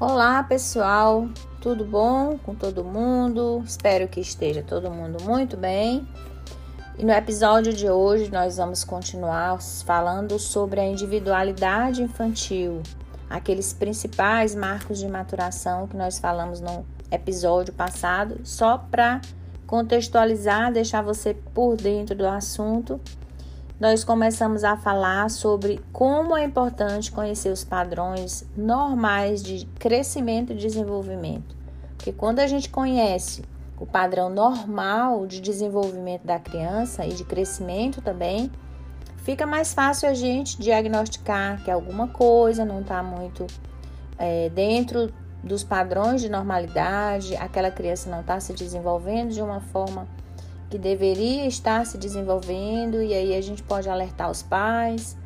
Olá pessoal, tudo bom com todo mundo? Espero que esteja todo mundo muito bem. E no episódio de hoje nós vamos continuar falando sobre a individualidade infantil, aqueles principais marcos de maturação que nós falamos no episódio passado, só para contextualizar, deixar você por dentro do assunto nós começamos a falar sobre como é importante conhecer os padrões normais de crescimento e desenvolvimento. Porque quando a gente conhece o padrão normal de desenvolvimento da criança e de crescimento também, fica mais fácil a gente diagnosticar que alguma coisa não está muito é, dentro dos padrões de normalidade, aquela criança não está se desenvolvendo de uma forma que deveria estar se desenvolvendo e aí a gente pode alertar os pais.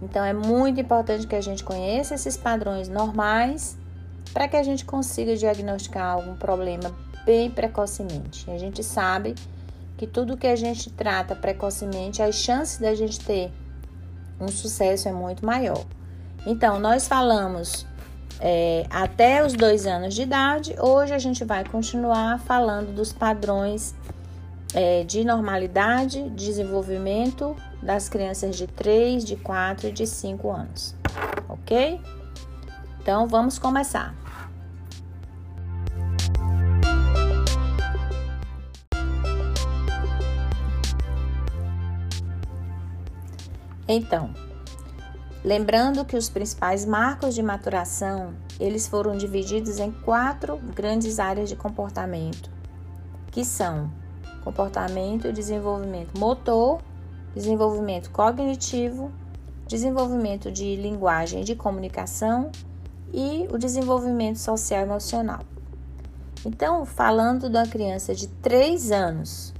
Então é muito importante que a gente conheça esses padrões normais para que a gente consiga diagnosticar algum problema bem precocemente. A gente sabe que tudo que a gente trata precocemente, as chances da gente ter um sucesso é muito maior. Então, nós falamos é, até os dois anos de idade, hoje a gente vai continuar falando dos padrões é, de normalidade, desenvolvimento das crianças de 3, de 4 e de 5 anos, ok? Então vamos começar. Então, lembrando que os principais marcos de maturação, eles foram divididos em quatro grandes áreas de comportamento, que são comportamento e desenvolvimento motor, desenvolvimento cognitivo, desenvolvimento de linguagem e de comunicação e o desenvolvimento social emocional. Então, falando da criança de 3 anos,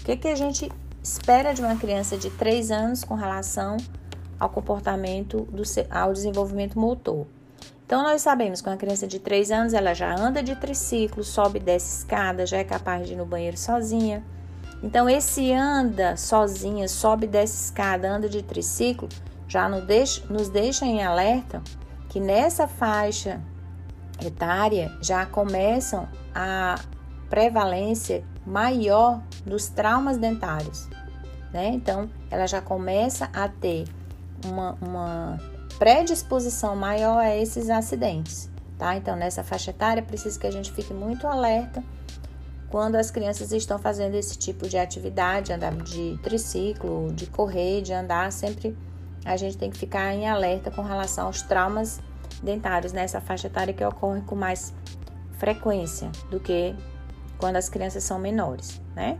o que, que a gente espera de uma criança de 3 anos com relação ao comportamento, do, ao desenvolvimento motor? Então, nós sabemos que uma criança de 3 anos ela já anda de triciclo, sobe e desce escada, já é capaz de ir no banheiro sozinha. Então, esse anda sozinha, sobe e desce escada, anda de triciclo, já nos deixa, nos deixa em alerta que nessa faixa etária já começam a prevalência maior dos traumas dentários. Né? Então, ela já começa a ter uma, uma predisposição maior a esses acidentes, tá? Então, nessa faixa etária, precisa que a gente fique muito alerta quando as crianças estão fazendo esse tipo de atividade, andar de triciclo, de correr, de andar, sempre a gente tem que ficar em alerta com relação aos traumas dentários nessa faixa etária que ocorrem com mais frequência do que quando as crianças são menores, né?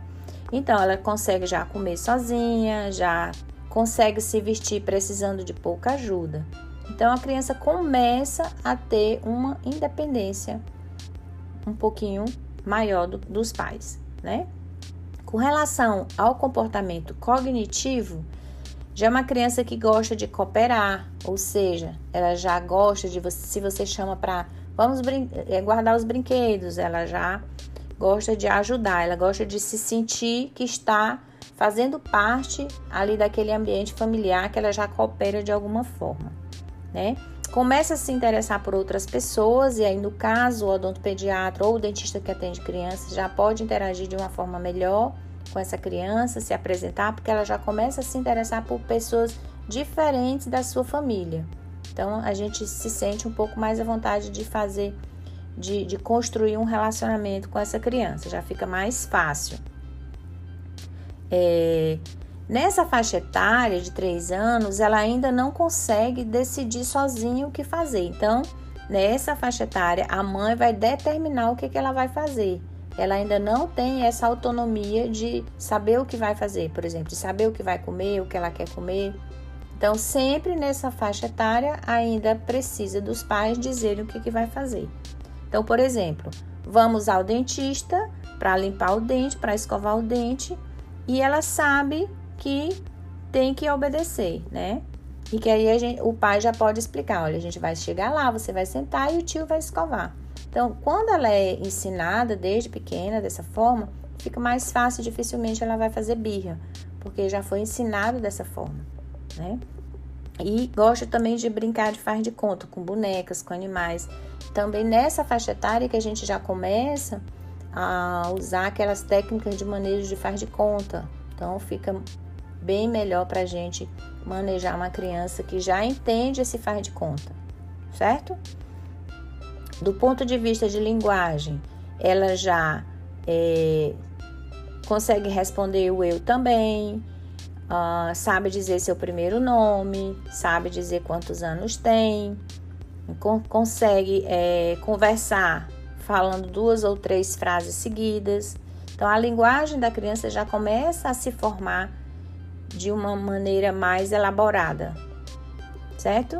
Então, ela consegue já comer sozinha, já consegue se vestir precisando de pouca ajuda. Então a criança começa a ter uma independência um pouquinho maior do, dos pais, né? Com relação ao comportamento cognitivo, já é uma criança que gosta de cooperar, ou seja, ela já gosta de você, se você chama para vamos é, guardar os brinquedos, ela já gosta de ajudar, ela gosta de se sentir que está fazendo parte ali daquele ambiente familiar que ela já coopera de alguma forma, né? Começa a se interessar por outras pessoas e aí no caso o odontopediatra ou o dentista que atende crianças já pode interagir de uma forma melhor com essa criança, se apresentar, porque ela já começa a se interessar por pessoas diferentes da sua família. Então a gente se sente um pouco mais à vontade de fazer, de, de construir um relacionamento com essa criança, já fica mais fácil. É, nessa faixa etária de 3 anos, ela ainda não consegue decidir sozinha o que fazer. Então, nessa faixa etária, a mãe vai determinar o que, que ela vai fazer. Ela ainda não tem essa autonomia de saber o que vai fazer, por exemplo, de saber o que vai comer, o que ela quer comer. Então, sempre nessa faixa etária, ainda precisa dos pais dizerem o que, que vai fazer. Então, por exemplo, vamos ao dentista para limpar o dente, para escovar o dente e ela sabe que tem que obedecer, né? E que aí gente, o pai já pode explicar: olha, a gente vai chegar lá, você vai sentar e o tio vai escovar. Então, quando ela é ensinada desde pequena dessa forma, fica mais fácil, dificilmente ela vai fazer birra, porque já foi ensinado dessa forma, né? E gosta também de brincar de faz de conta com bonecas, com animais. também nessa faixa etária que a gente já começa a usar aquelas técnicas de manejo de faz de conta. Então fica bem melhor para a gente manejar uma criança que já entende esse faz de conta, certo? Do ponto de vista de linguagem, ela já é, consegue responder o eu também, uh, sabe dizer seu primeiro nome, sabe dizer quantos anos tem, consegue é, conversar falando duas ou três frases seguidas. Então, a linguagem da criança já começa a se formar de uma maneira mais elaborada, certo?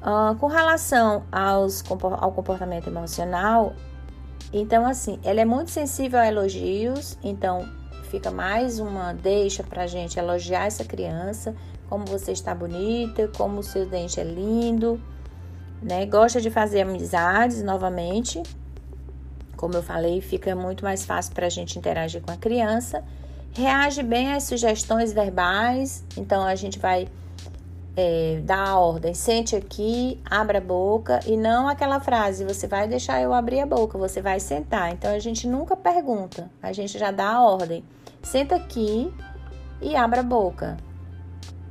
Uh, com relação aos, ao comportamento emocional, então, assim, ela é muito sensível a elogios, então fica mais uma deixa para a gente elogiar essa criança, como você está bonita, como o seu dente é lindo, né? Gosta de fazer amizades novamente, como eu falei, fica muito mais fácil para a gente interagir com a criança. Reage bem às sugestões verbais, então a gente vai é, dar a ordem, sente aqui, abra a boca e não aquela frase, você vai deixar eu abrir a boca, você vai sentar. Então a gente nunca pergunta, a gente já dá a ordem, senta aqui e abra a boca,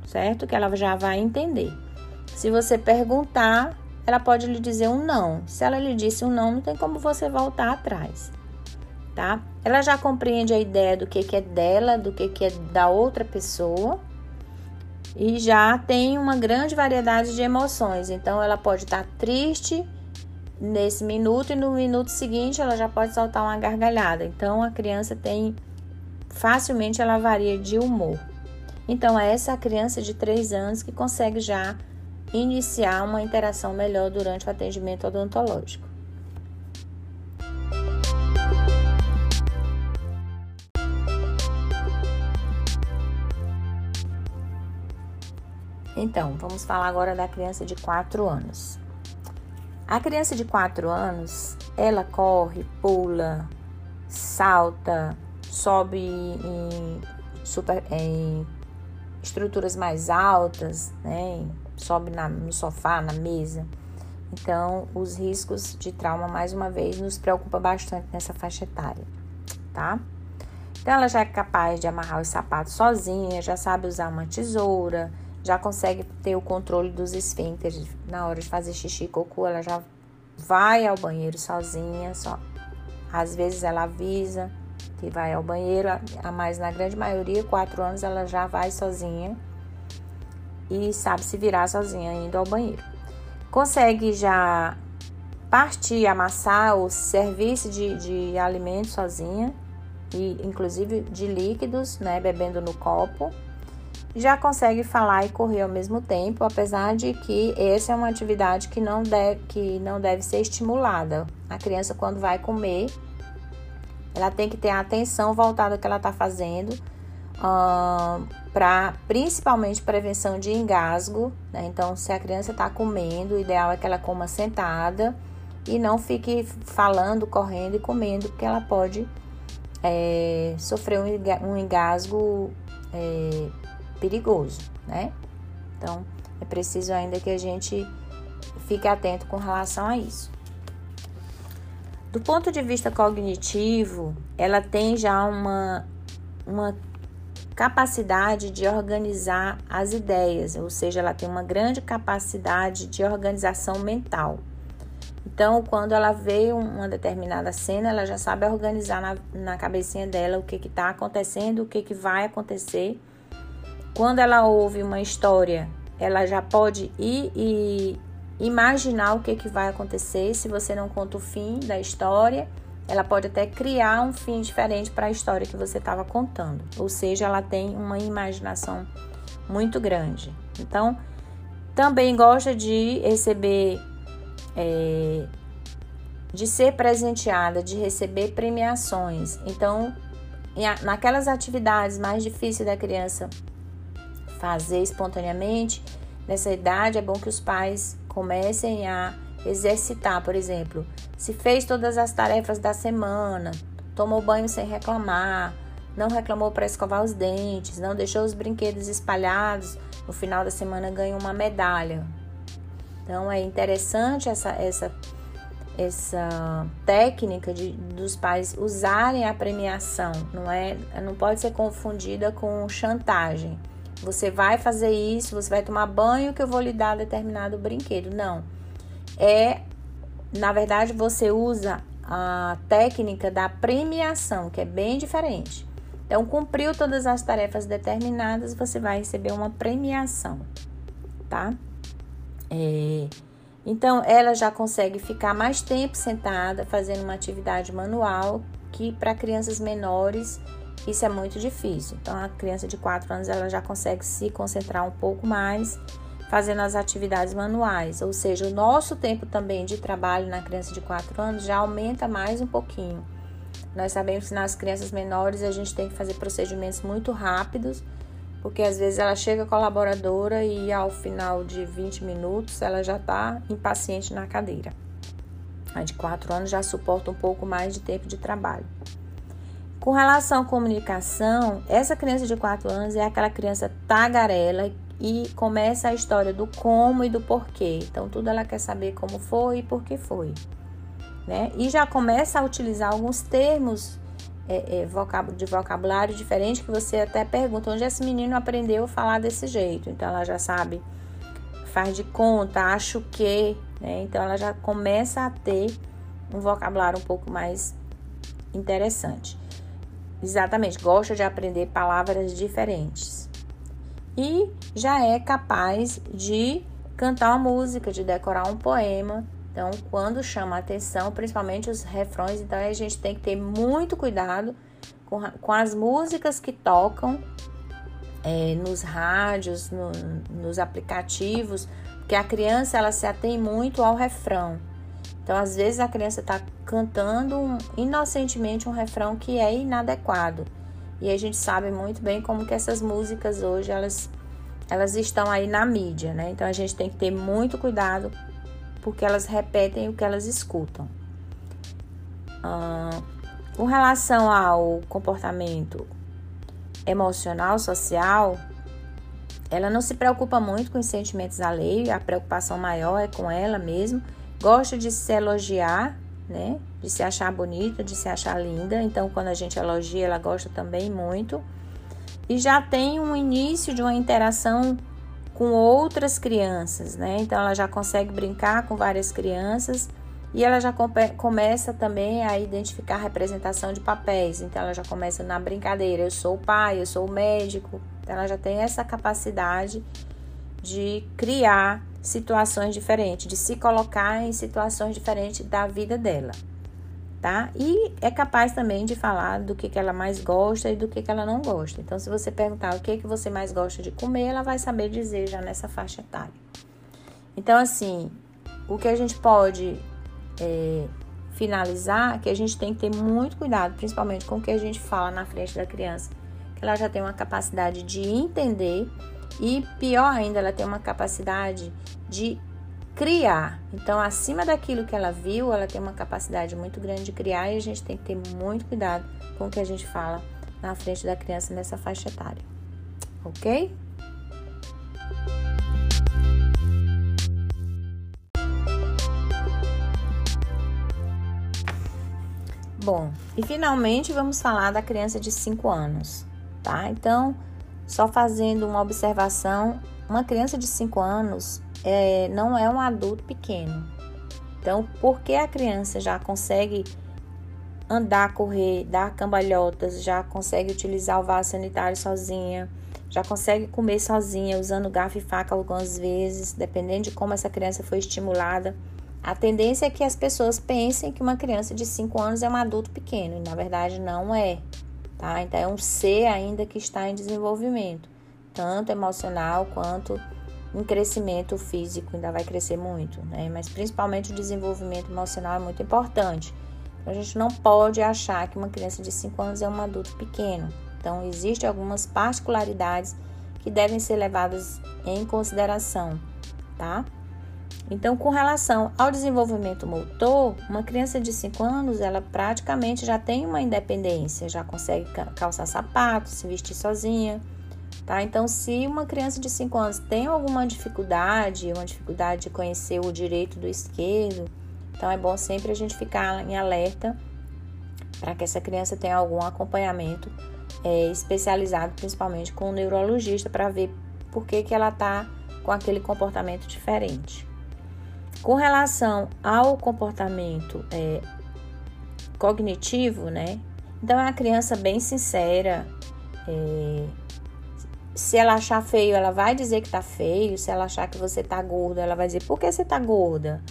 certo? Que ela já vai entender. Se você perguntar, ela pode lhe dizer um não. Se ela lhe disse um não, não tem como você voltar atrás, tá? Ela já compreende a ideia do que, que é dela, do que, que é da outra pessoa e já tem uma grande variedade de emoções. Então, ela pode estar triste nesse minuto e no minuto seguinte ela já pode soltar uma gargalhada. Então, a criança tem facilmente ela varia de humor. Então, é essa criança de 3 anos que consegue já iniciar uma interação melhor durante o atendimento odontológico. Então, vamos falar agora da criança de 4 anos. A criança de 4 anos, ela corre, pula, salta, sobe em, super, em estruturas mais altas, né? Sobe na, no sofá, na mesa. Então, os riscos de trauma, mais uma vez, nos preocupa bastante nessa faixa etária, tá? Então, ela já é capaz de amarrar os sapatos sozinha, já sabe usar uma tesoura, já consegue ter o controle dos esfíncteres na hora de fazer xixi e cocô, ela já vai ao banheiro sozinha, só. Às vezes ela avisa que vai ao banheiro, mas na grande maioria, quatro anos, ela já vai sozinha e sabe se virar sozinha indo ao banheiro. Consegue já partir, amassar ou serviço de, de alimentos sozinha, e inclusive de líquidos, né, bebendo no copo. Já consegue falar e correr ao mesmo tempo, apesar de que essa é uma atividade que não deve, que não deve ser estimulada. A criança, quando vai comer, ela tem que ter a atenção voltada ao que ela está fazendo, para principalmente prevenção de engasgo. Né? Então, se a criança está comendo, o ideal é que ela coma sentada e não fique falando, correndo e comendo, porque ela pode é, sofrer um engasgo é, perigoso, né? Então, é preciso ainda que a gente fique atento com relação a isso. Do ponto de vista cognitivo, ela tem já uma, uma capacidade de organizar as ideias, ou seja, ela tem uma grande capacidade de organização mental. Então, quando ela vê uma determinada cena, ela já sabe organizar na, na cabecinha dela o que está acontecendo, o que, que vai acontecer. Quando ela ouve uma história, ela já pode ir e imaginar o que, que vai acontecer se você não conta o fim da história ela pode até criar um fim diferente para a história que você estava contando. Ou seja, ela tem uma imaginação muito grande. Então, também gosta de receber, é, de ser presenteada, de receber premiações. Então, naquelas atividades mais difíceis da criança fazer espontaneamente, nessa idade é bom que os pais comecem a exercitar, por exemplo, se fez todas as tarefas da semana, tomou banho sem reclamar, não reclamou para escovar os dentes, não deixou os brinquedos espalhados, no final da semana ganha uma medalha. Então é interessante essa, essa essa técnica de, dos pais usarem a premiação, não é, não pode ser confundida com chantagem. Você vai fazer isso, você vai tomar banho que eu vou lhe dar determinado brinquedo. Não. É, na verdade, você usa a técnica da premiação, que é bem diferente. Então, cumpriu todas as tarefas determinadas, você vai receber uma premiação, tá? É, então, ela já consegue ficar mais tempo sentada fazendo uma atividade manual, que para crianças menores isso é muito difícil. Então, a criança de 4 anos ela já consegue se concentrar um pouco mais fazendo as atividades manuais, ou seja, o nosso tempo também de trabalho na criança de 4 anos já aumenta mais um pouquinho. Nós sabemos que nas crianças menores a gente tem que fazer procedimentos muito rápidos, porque às vezes ela chega colaboradora e ao final de 20 minutos ela já está impaciente na cadeira. A de 4 anos já suporta um pouco mais de tempo de trabalho. Com relação à comunicação, essa criança de 4 anos é aquela criança tagarela e começa a história do como e do porquê. Então, tudo ela quer saber como foi e por que foi. Né? E já começa a utilizar alguns termos é, é, de vocabulário diferente que você até pergunta onde esse menino aprendeu a falar desse jeito. Então, ela já sabe, faz de conta, acho que. Né? Então, ela já começa a ter um vocabulário um pouco mais interessante. Exatamente, gosta de aprender palavras diferentes. E já é capaz de cantar uma música, de decorar um poema. Então, quando chama a atenção, principalmente os refrões, então a gente tem que ter muito cuidado com, com as músicas que tocam é, nos rádios, no, nos aplicativos, porque a criança ela se atém muito ao refrão. Então, às vezes, a criança está cantando inocentemente um refrão que é inadequado. E a gente sabe muito bem como que essas músicas hoje, elas, elas estão aí na mídia, né? Então, a gente tem que ter muito cuidado porque elas repetem o que elas escutam. Ah, com relação ao comportamento emocional, social, ela não se preocupa muito com os sentimentos alheios, a preocupação maior é com ela mesma gosta de se elogiar, né? De se achar bonita, de se achar linda. Então, quando a gente elogia, ela gosta também muito. E já tem um início de uma interação com outras crianças, né? Então, ela já consegue brincar com várias crianças e ela já começa também a identificar a representação de papéis. Então, ela já começa na brincadeira: eu sou o pai, eu sou o médico. Então, ela já tem essa capacidade de criar situações diferentes, de se colocar em situações diferentes da vida dela, tá? E é capaz também de falar do que, que ela mais gosta e do que, que ela não gosta. Então, se você perguntar o que, que você mais gosta de comer, ela vai saber dizer já nessa faixa etária. Então, assim, o que a gente pode é, finalizar é que a gente tem que ter muito cuidado, principalmente com o que a gente fala na frente da criança, que ela já tem uma capacidade de entender e pior ainda, ela tem uma capacidade de criar. Então, acima daquilo que ela viu, ela tem uma capacidade muito grande de criar e a gente tem que ter muito cuidado com o que a gente fala na frente da criança nessa faixa etária. Ok? Bom, e finalmente vamos falar da criança de 5 anos, tá? Então, só fazendo uma observação, uma criança de 5 anos é, não é um adulto pequeno. Então, porque a criança já consegue andar, correr, dar cambalhotas, já consegue utilizar o vaso sanitário sozinha, já consegue comer sozinha, usando garfo e faca algumas vezes, dependendo de como essa criança foi estimulada. A tendência é que as pessoas pensem que uma criança de 5 anos é um adulto pequeno, e na verdade não é tá? Então é um ser ainda que está em desenvolvimento, tanto emocional quanto em crescimento físico, ainda vai crescer muito, né? Mas principalmente o desenvolvimento emocional é muito importante. Então, a gente não pode achar que uma criança de 5 anos é um adulto pequeno. Então, existem algumas particularidades que devem ser levadas em consideração, tá? Então, com relação ao desenvolvimento motor, uma criança de 5 anos, ela praticamente já tem uma independência, já consegue calçar sapatos, se vestir sozinha, tá? Então, se uma criança de 5 anos tem alguma dificuldade, uma dificuldade de conhecer o direito do esquerdo, Então é bom sempre a gente ficar em alerta para que essa criança tenha algum acompanhamento é, especializado, principalmente com o neurologista, para ver por que, que ela está com aquele comportamento diferente. Com relação ao comportamento é, cognitivo, né? Então é uma criança bem sincera. É, se ela achar feio, ela vai dizer que tá feio. Se ela achar que você tá gorda, ela vai dizer por que você tá gorda.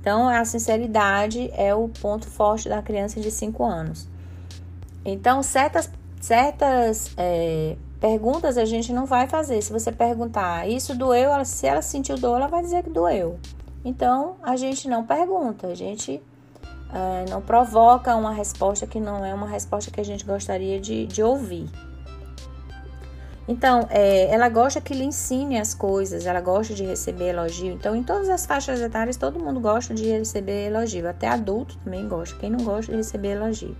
Então a sinceridade é o ponto forte da criança de 5 anos. Então certas certas é, perguntas a gente não vai fazer. Se você perguntar isso doeu, se ela sentiu dor, ela vai dizer que doeu. Então a gente não pergunta, a gente uh, não provoca uma resposta que não é uma resposta que a gente gostaria de, de ouvir. Então, é, ela gosta que lhe ensine as coisas, ela gosta de receber elogio. Então, em todas as faixas etárias, todo mundo gosta de receber elogio. Até adulto também gosta. Quem não gosta de receber elogio?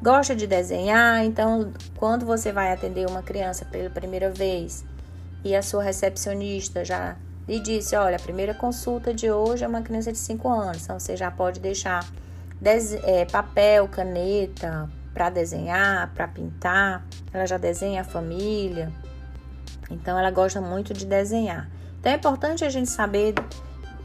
Gosta de desenhar, então, quando você vai atender uma criança pela primeira vez e a sua recepcionista já e disse: Olha, a primeira consulta de hoje é uma criança de 5 anos, então você já pode deixar é, papel, caneta para desenhar, para pintar. Ela já desenha a família, então ela gosta muito de desenhar. Então é importante a gente saber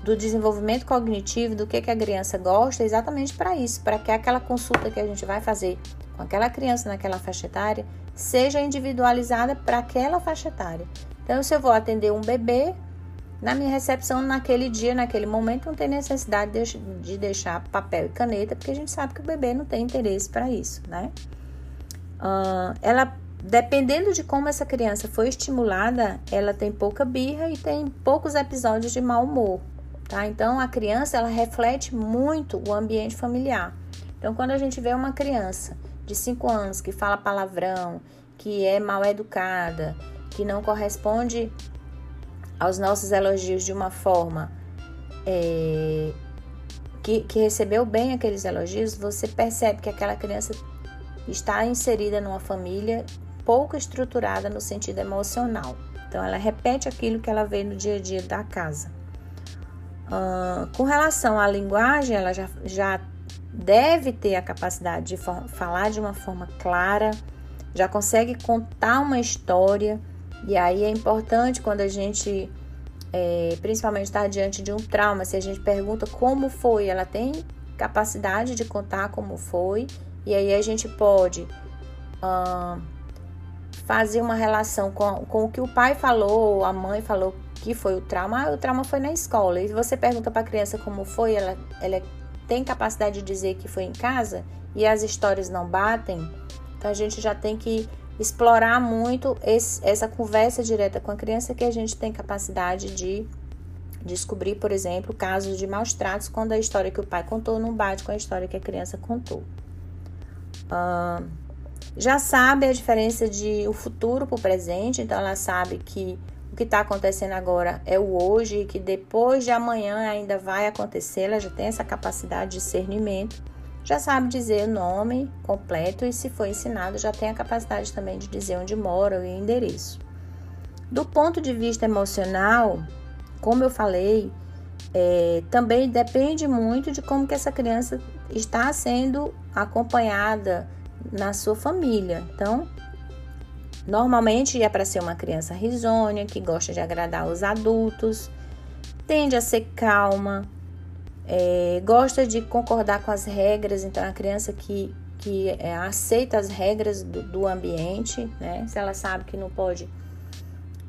do desenvolvimento cognitivo, do que, que a criança gosta, exatamente para isso, para que aquela consulta que a gente vai fazer com aquela criança naquela faixa etária seja individualizada para aquela faixa etária. Então, se eu vou atender um bebê, na minha recepção, naquele dia, naquele momento, não tem necessidade de, de deixar papel e caneta, porque a gente sabe que o bebê não tem interesse para isso, né? Uh, ela, dependendo de como essa criança foi estimulada, ela tem pouca birra e tem poucos episódios de mau humor, tá? Então, a criança, ela reflete muito o ambiente familiar. Então, quando a gente vê uma criança de 5 anos que fala palavrão, que é mal educada, que não corresponde aos nossos elogios de uma forma é, que, que recebeu bem aqueles elogios, você percebe que aquela criança está inserida numa família pouco estruturada no sentido emocional. Então, ela repete aquilo que ela vê no dia a dia da casa. Uh, com relação à linguagem, ela já, já deve ter a capacidade de falar de uma forma clara, já consegue contar uma história e aí é importante quando a gente, é, principalmente está diante de um trauma, se a gente pergunta como foi, ela tem capacidade de contar como foi, e aí a gente pode uh, fazer uma relação com, com o que o pai falou, ou a mãe falou que foi o trauma. Ah, o trauma foi na escola. E você pergunta para a criança como foi, ela, ela tem capacidade de dizer que foi em casa e as histórias não batem. Então a gente já tem que explorar muito esse, essa conversa direta com a criança que a gente tem capacidade de descobrir, por exemplo, casos de maus tratos quando a história que o pai contou não bate com a história que a criança contou. Uh, já sabe a diferença de o futuro para o presente, então ela sabe que o que está acontecendo agora é o hoje e que depois de amanhã ainda vai acontecer, ela já tem essa capacidade de discernimento já sabe dizer o nome completo e, se foi ensinado, já tem a capacidade também de dizer onde mora e o endereço. Do ponto de vista emocional, como eu falei, é, também depende muito de como que essa criança está sendo acompanhada na sua família. Então, normalmente é para ser uma criança risonha, que gosta de agradar os adultos, tende a ser calma, é, gosta de concordar com as regras, então é a criança que, que é, aceita as regras do, do, ambiente, né? Se ela sabe que não pode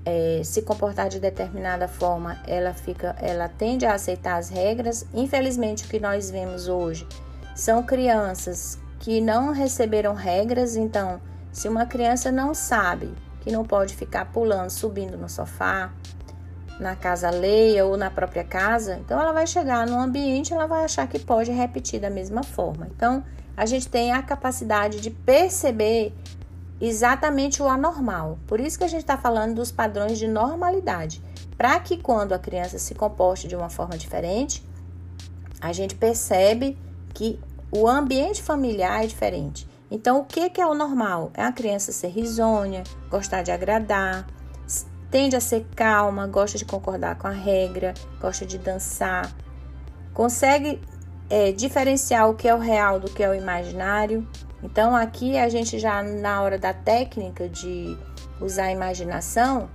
é, se comportar de determinada forma, ela fica, ela tende a aceitar as regras. Infelizmente, o que nós vemos hoje são crianças que não receberam regras, então, se uma criança não sabe que não pode ficar pulando, subindo no sofá, na casa alheia ou na própria casa, então ela vai chegar no ambiente, ela vai achar que pode repetir da mesma forma. Então, a gente tem a capacidade de perceber exatamente o anormal. Por isso que a gente está falando dos padrões de normalidade, para que quando a criança se comporte de uma forma diferente, a gente percebe que o ambiente familiar é diferente. Então, o que, que é o normal? É a criança ser risonha, gostar de agradar, Tende a ser calma, gosta de concordar com a regra, gosta de dançar, consegue é, diferenciar o que é o real do que é o imaginário. Então, aqui a gente já na hora da técnica de usar a imaginação,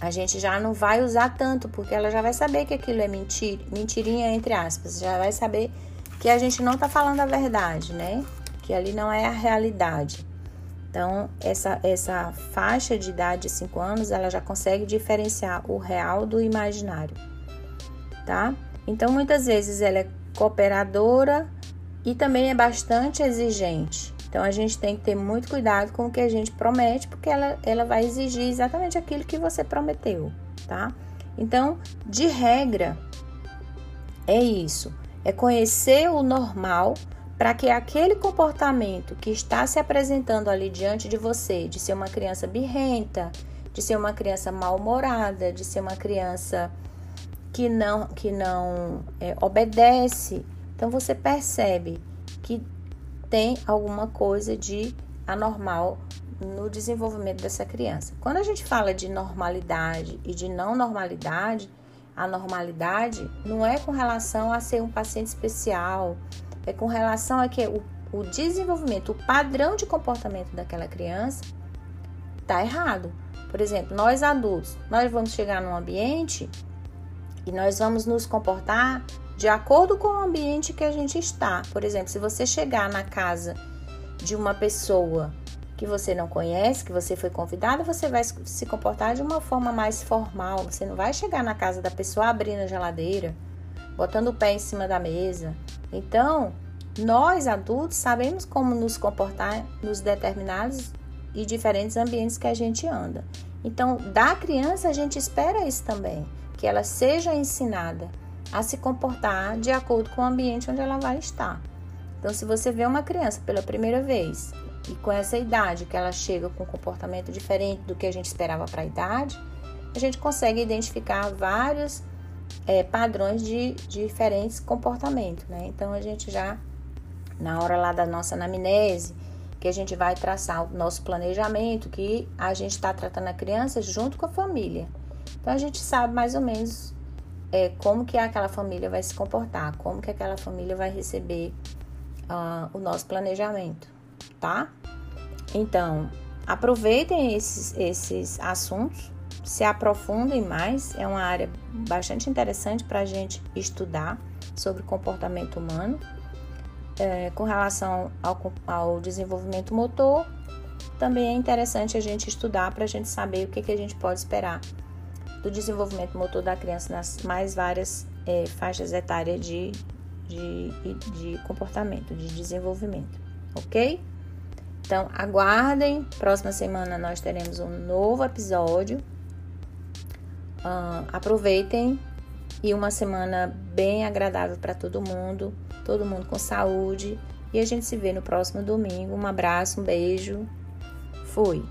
a gente já não vai usar tanto, porque ela já vai saber que aquilo é mentira, mentirinha entre aspas, já vai saber que a gente não está falando a verdade, né? Que ali não é a realidade. Então, essa, essa faixa de idade de 5 anos, ela já consegue diferenciar o real do imaginário, tá? Então, muitas vezes ela é cooperadora e também é bastante exigente. Então, a gente tem que ter muito cuidado com o que a gente promete, porque ela, ela vai exigir exatamente aquilo que você prometeu, tá? Então, de regra, é isso. É conhecer o normal para que aquele comportamento que está se apresentando ali diante de você, de ser uma criança birrenta, de ser uma criança mal-humorada, de ser uma criança que não, que não é, obedece, então você percebe que tem alguma coisa de anormal no desenvolvimento dessa criança. Quando a gente fala de normalidade e de não normalidade, a normalidade não é com relação a ser um paciente especial, é com relação a que o, o desenvolvimento, o padrão de comportamento daquela criança está errado. Por exemplo, nós adultos, nós vamos chegar num ambiente e nós vamos nos comportar de acordo com o ambiente que a gente está. Por exemplo, se você chegar na casa de uma pessoa que você não conhece, que você foi convidada, você vai se comportar de uma forma mais formal. Você não vai chegar na casa da pessoa abrindo a geladeira, botando o pé em cima da mesa. Então, nós adultos sabemos como nos comportar nos determinados e diferentes ambientes que a gente anda. Então, da criança a gente espera isso também que ela seja ensinada a se comportar de acordo com o ambiente onde ela vai estar. Então, se você vê uma criança pela primeira vez e com essa idade que ela chega com um comportamento diferente do que a gente esperava para a idade, a gente consegue identificar vários é, padrões de, de diferentes comportamentos, né? Então, a gente já, na hora lá da nossa anamnese, que a gente vai traçar o nosso planejamento, que a gente está tratando a criança junto com a família. Então a gente sabe mais ou menos é, como que aquela família vai se comportar, como que aquela família vai receber uh, o nosso planejamento, tá? Então, aproveitem esses, esses assuntos, se aprofundem mais, é uma área bastante interessante para a gente estudar sobre comportamento humano. É, com relação ao, ao, desenvolvimento motor, também é interessante a gente estudar para a gente saber o que, que a gente pode esperar do desenvolvimento motor da criança nas mais várias é, faixas etárias de, de, de comportamento, de desenvolvimento, ok? Então, aguardem. Próxima semana nós teremos um novo episódio. Uh, aproveitem e uma semana bem agradável para todo mundo, todo mundo com saúde. E a gente se vê no próximo domingo. Um abraço, um beijo. Fui.